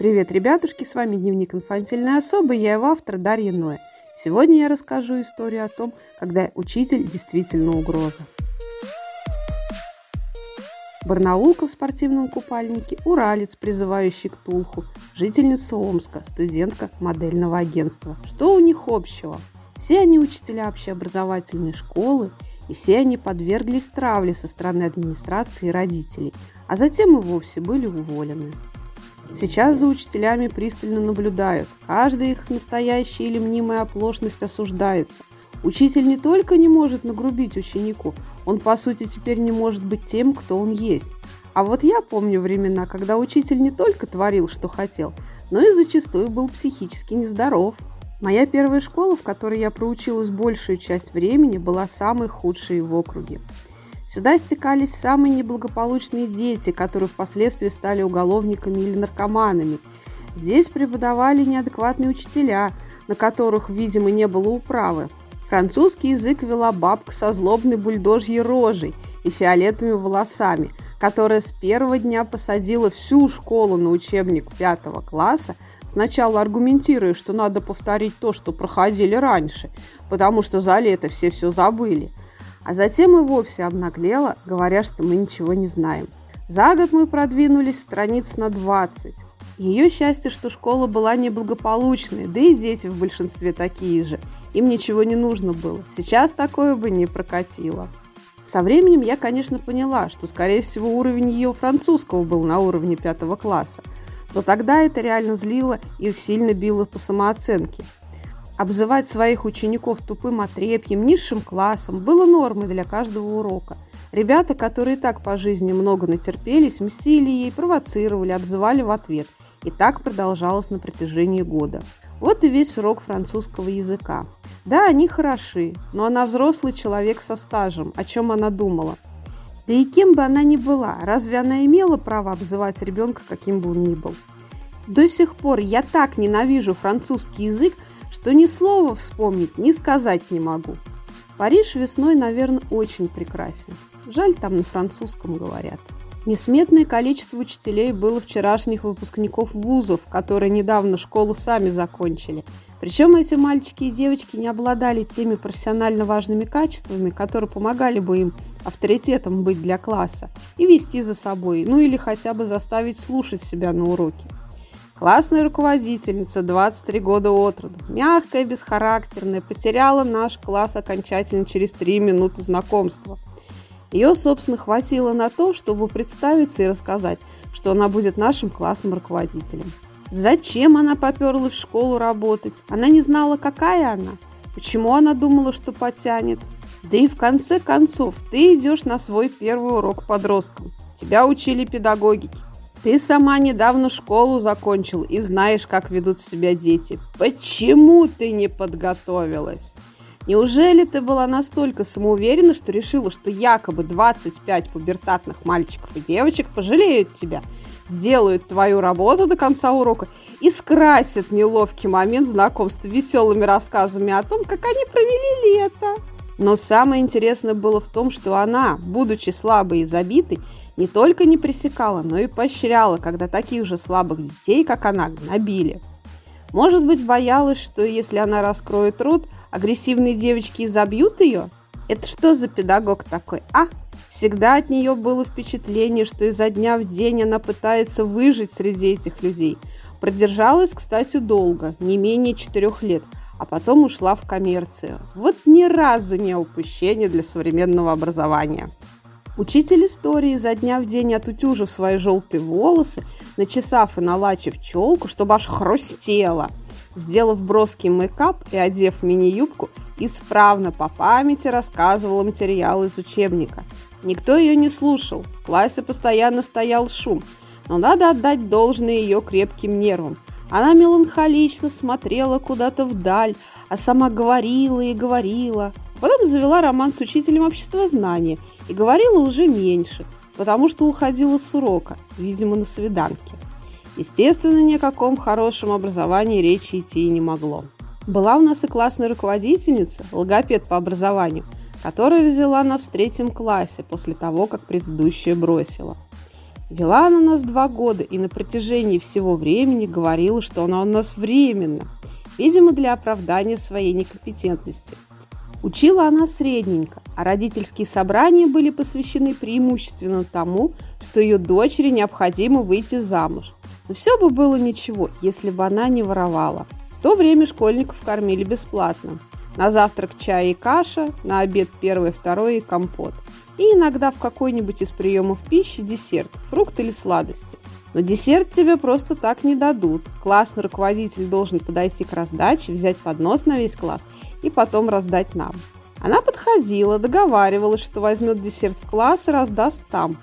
Привет, ребятушки, с вами Дневник инфантильной особы, я его автор Дарья Ноя. Сегодня я расскажу историю о том, когда учитель действительно угроза. Барнаулка в спортивном купальнике, уралец, призывающий к Тулху, жительница Омска, студентка модельного агентства. Что у них общего? Все они учителя общеобразовательной школы, и все они подверглись травле со стороны администрации и родителей, а затем и вовсе были уволены. Сейчас за учителями пристально наблюдают. Каждая их настоящая или мнимая оплошность осуждается. Учитель не только не может нагрубить ученику, он, по сути, теперь не может быть тем, кто он есть. А вот я помню времена, когда учитель не только творил, что хотел, но и зачастую был психически нездоров. Моя первая школа, в которой я проучилась большую часть времени, была самой худшей в округе. Сюда стекались самые неблагополучные дети, которые впоследствии стали уголовниками или наркоманами. Здесь преподавали неадекватные учителя, на которых, видимо, не было управы. Французский язык вела бабка со злобной бульдожьей рожей и фиолетовыми волосами, которая с первого дня посадила всю школу на учебник пятого класса, сначала аргументируя, что надо повторить то, что проходили раньше, потому что за лето все все забыли – а затем и вовсе обнаглела, говоря, что мы ничего не знаем. За год мы продвинулись страниц на 20. Ее счастье, что школа была неблагополучной, да и дети в большинстве такие же. Им ничего не нужно было. Сейчас такое бы не прокатило. Со временем я, конечно, поняла, что, скорее всего, уровень ее французского был на уровне пятого класса. Но тогда это реально злило и сильно било по самооценке. Обзывать своих учеников тупым отрепьем, низшим классом было нормой для каждого урока. Ребята, которые так по жизни много натерпелись, мстили ей, провоцировали, обзывали в ответ. И так продолжалось на протяжении года. Вот и весь урок французского языка. Да, они хороши, но она взрослый человек со стажем, о чем она думала. Да и кем бы она ни была, разве она имела право обзывать ребенка, каким бы он ни был? До сих пор я так ненавижу французский язык, что ни слова вспомнить, ни сказать не могу. Париж весной, наверное, очень прекрасен. Жаль, там на французском говорят. Несметное количество учителей было вчерашних выпускников вузов, которые недавно школу сами закончили. Причем эти мальчики и девочки не обладали теми профессионально важными качествами, которые помогали бы им авторитетом быть для класса и вести за собой, ну или хотя бы заставить слушать себя на уроке. Классная руководительница, 23 года от роду, мягкая, бесхарактерная, потеряла наш класс окончательно через 3 минуты знакомства. Ее, собственно, хватило на то, чтобы представиться и рассказать, что она будет нашим классным руководителем. Зачем она поперлась в школу работать? Она не знала, какая она. Почему она думала, что потянет? Да и в конце концов, ты идешь на свой первый урок подросткам. Тебя учили педагогики. Ты сама недавно школу закончил и знаешь, как ведут себя дети. Почему ты не подготовилась? Неужели ты была настолько самоуверена, что решила, что якобы 25 пубертатных мальчиков и девочек пожалеют тебя, сделают твою работу до конца урока и скрасят неловкий момент знакомства веселыми рассказами о том, как они провели лето? Но самое интересное было в том, что она, будучи слабой и забитой, не только не пресекала, но и поощряла, когда таких же слабых детей, как она, гнобили. Может быть, боялась, что если она раскроет рот, агрессивные девочки изобьют ее? Это что за педагог такой, а? Всегда от нее было впечатление, что изо дня в день она пытается выжить среди этих людей. Продержалась, кстати, долго, не менее четырех лет, а потом ушла в коммерцию. Вот ни разу не упущение для современного образования. Учитель истории за дня в день отутюжив свои желтые волосы, начесав и налачив челку, чтобы аж хрустело, сделав броский мейкап и одев мини-юбку, исправно по памяти рассказывала материал из учебника. Никто ее не слушал, в классе постоянно стоял шум, но надо отдать должное ее крепким нервам. Она меланхолично смотрела куда-то вдаль, а сама говорила и говорила. Потом завела роман с учителем обществознания и говорила уже меньше, потому что уходила с урока, видимо, на свиданке. Естественно, ни о каком хорошем образовании речи идти и не могло. Была у нас и классная руководительница, логопед по образованию, которая взяла нас в третьем классе после того, как предыдущая бросила. Вела она нас два года и на протяжении всего времени говорила, что она у нас временно, видимо, для оправдания своей некомпетентности. Учила она средненько, а родительские собрания были посвящены преимущественно тому, что ее дочери необходимо выйти замуж. Но все бы было ничего, если бы она не воровала. В то время школьников кормили бесплатно. На завтрак чай и каша, на обед первое, второе и компот. И иногда в какой-нибудь из приемов пищи десерт, фрукт или сладости. Но десерт тебе просто так не дадут. Классный руководитель должен подойти к раздаче, взять поднос на весь класс и потом раздать нам. Она подходила, договаривалась, что возьмет десерт в класс и раздаст там.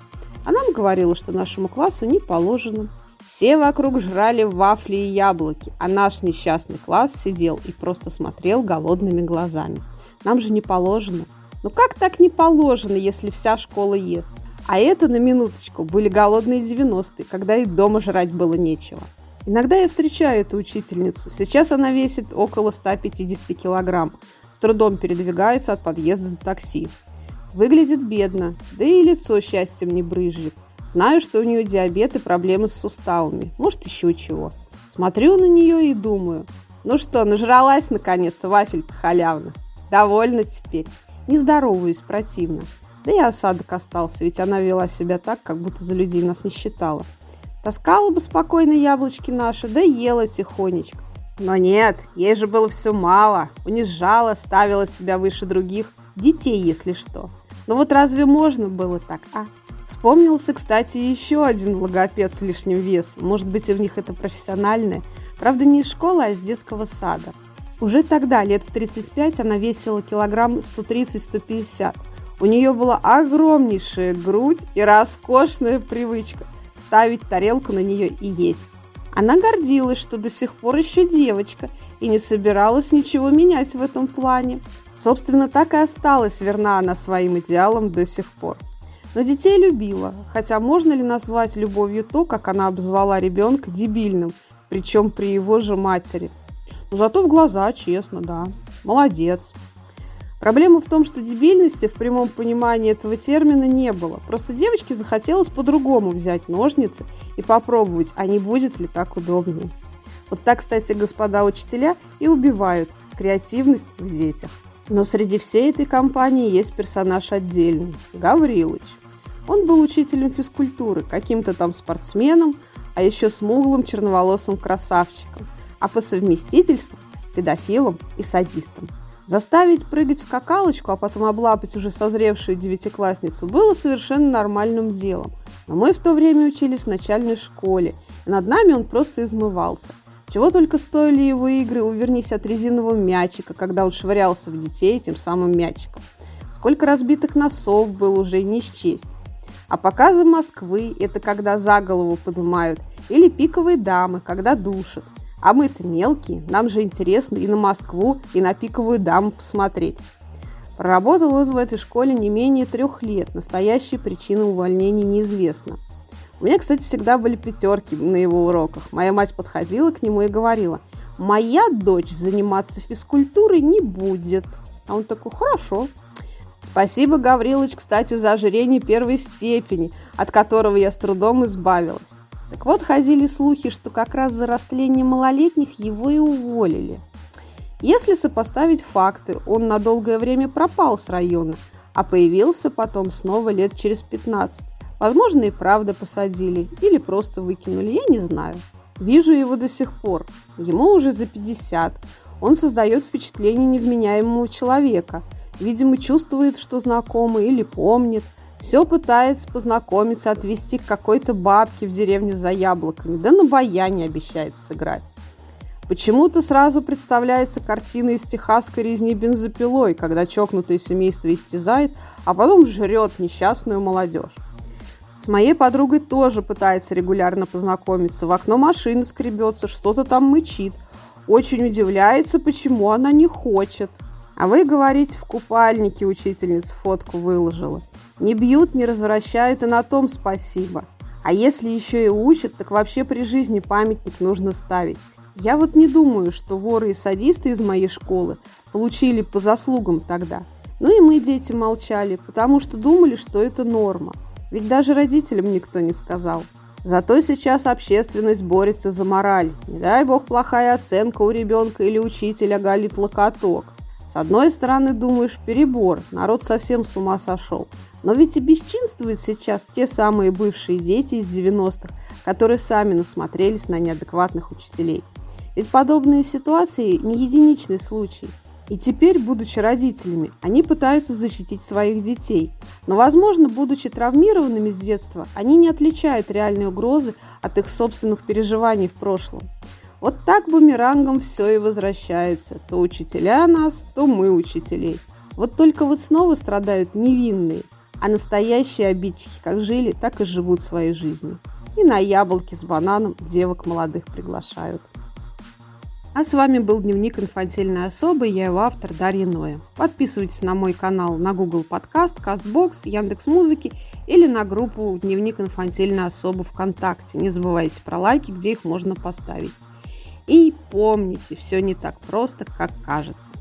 А нам говорила, что нашему классу не положено. Все вокруг жрали вафли и яблоки, а наш несчастный класс сидел и просто смотрел голодными глазами. Нам же не положено. Ну как так не положено, если вся школа ест? А это, на минуточку, были голодные 90-е, когда и дома жрать было нечего. Иногда я встречаю эту учительницу. Сейчас она весит около 150 килограмм. С трудом передвигается от подъезда до такси. Выглядит бедно, да и лицо счастьем не брызжет. Знаю, что у нее диабет и проблемы с суставами. Может, еще чего. Смотрю на нее и думаю. Ну что, нажралась наконец-то вафель-то халявно. Довольна теперь. Не здороваюсь, противно. Да и осадок остался, ведь она вела себя так, как будто за людей нас не считала. Таскала бы спокойно яблочки наши, да ела тихонечко. Но нет, ей же было все мало. Унижала, ставила себя выше других. Детей, если что. Но вот разве можно было так, а? Вспомнился, кстати, еще один логопед с лишним весом. Может быть, и в них это профессиональное. Правда, не из школы, а из детского сада. Уже тогда, лет в 35, она весила килограмм 130-150. У нее была огромнейшая грудь и роскошная привычка ставить тарелку на нее и есть. Она гордилась, что до сих пор еще девочка и не собиралась ничего менять в этом плане. Собственно, так и осталась верна она своим идеалам до сих пор. Но детей любила, хотя можно ли назвать любовью то, как она обзвала ребенка дебильным, причем при его же матери – но зато в глаза, честно, да. Молодец. Проблема в том, что дебильности в прямом понимании этого термина не было. Просто девочке захотелось по-другому взять ножницы и попробовать, а не будет ли так удобнее. Вот так, кстати, господа учителя и убивают креативность в детях. Но среди всей этой компании есть персонаж отдельный – Гаврилыч. Он был учителем физкультуры, каким-то там спортсменом, а еще смуглым черноволосым красавчиком – а по совместительству педофилом и садистом. Заставить прыгать в какалочку, а потом облапать уже созревшую девятиклассницу было совершенно нормальным делом. Но мы в то время учились в начальной школе, и над нами он просто измывался. Чего только стоили его игры «Увернись от резинового мячика», когда он швырялся в детей этим самым мячиком. Сколько разбитых носов было уже не счесть. А показы Москвы – это когда за голову поднимают, или пиковые дамы, когда душат – а мы-то мелкие, нам же интересно и на Москву, и на пиковую даму посмотреть. Проработал он в этой школе не менее трех лет. Настоящая причина увольнения неизвестна. У меня, кстати, всегда были пятерки на его уроках. Моя мать подходила к нему и говорила, моя дочь заниматься физкультурой не будет. А он такой, хорошо. Спасибо, Гаврилович, кстати, за ожирение первой степени, от которого я с трудом избавилась. Так вот, ходили слухи, что как раз за растление малолетних его и уволили. Если сопоставить факты, он на долгое время пропал с района, а появился потом снова лет через 15. Возможно, и правда посадили или просто выкинули, я не знаю. Вижу его до сих пор. Ему уже за 50. Он создает впечатление невменяемого человека. Видимо, чувствует, что знакомый или помнит – все пытается познакомиться, отвезти к какой-то бабке в деревню за яблоками, да на баяне обещает сыграть. Почему-то сразу представляется картина из техасской резни бензопилой, когда чокнутое семейство истязает, а потом жрет несчастную молодежь. С моей подругой тоже пытается регулярно познакомиться. В окно машины скребется, что-то там мычит. Очень удивляется, почему она не хочет. А вы говорите, в купальнике учительница фотку выложила. Не бьют, не развращают, и на том спасибо. А если еще и учат, так вообще при жизни памятник нужно ставить. Я вот не думаю, что воры и садисты из моей школы получили по заслугам тогда. Ну и мы, дети, молчали, потому что думали, что это норма. Ведь даже родителям никто не сказал. Зато сейчас общественность борется за мораль. Не дай бог плохая оценка у ребенка или учителя галит локоток. С одной стороны, думаешь, перебор, народ совсем с ума сошел. Но ведь и бесчинствуют сейчас те самые бывшие дети из 90-х, которые сами насмотрелись на неадекватных учителей. Ведь подобные ситуации не единичный случай. И теперь, будучи родителями, они пытаются защитить своих детей. Но, возможно, будучи травмированными с детства, они не отличают реальные угрозы от их собственных переживаний в прошлом. Вот так бумерангом все и возвращается. То учителя нас, то мы учителей. Вот только вот снова страдают невинные, а настоящие обидчики как жили, так и живут своей жизнью. И на яблоки с бананом девок молодых приглашают. А с вами был Дневник инфантильной особы, я его автор Дарья Ноя. Подписывайтесь на мой канал на Google Подкаст, Castbox, Яндекс Музыки или на группу Дневник инфантильной особы ВКонтакте. Не забывайте про лайки, где их можно поставить. И помните, все не так просто, как кажется.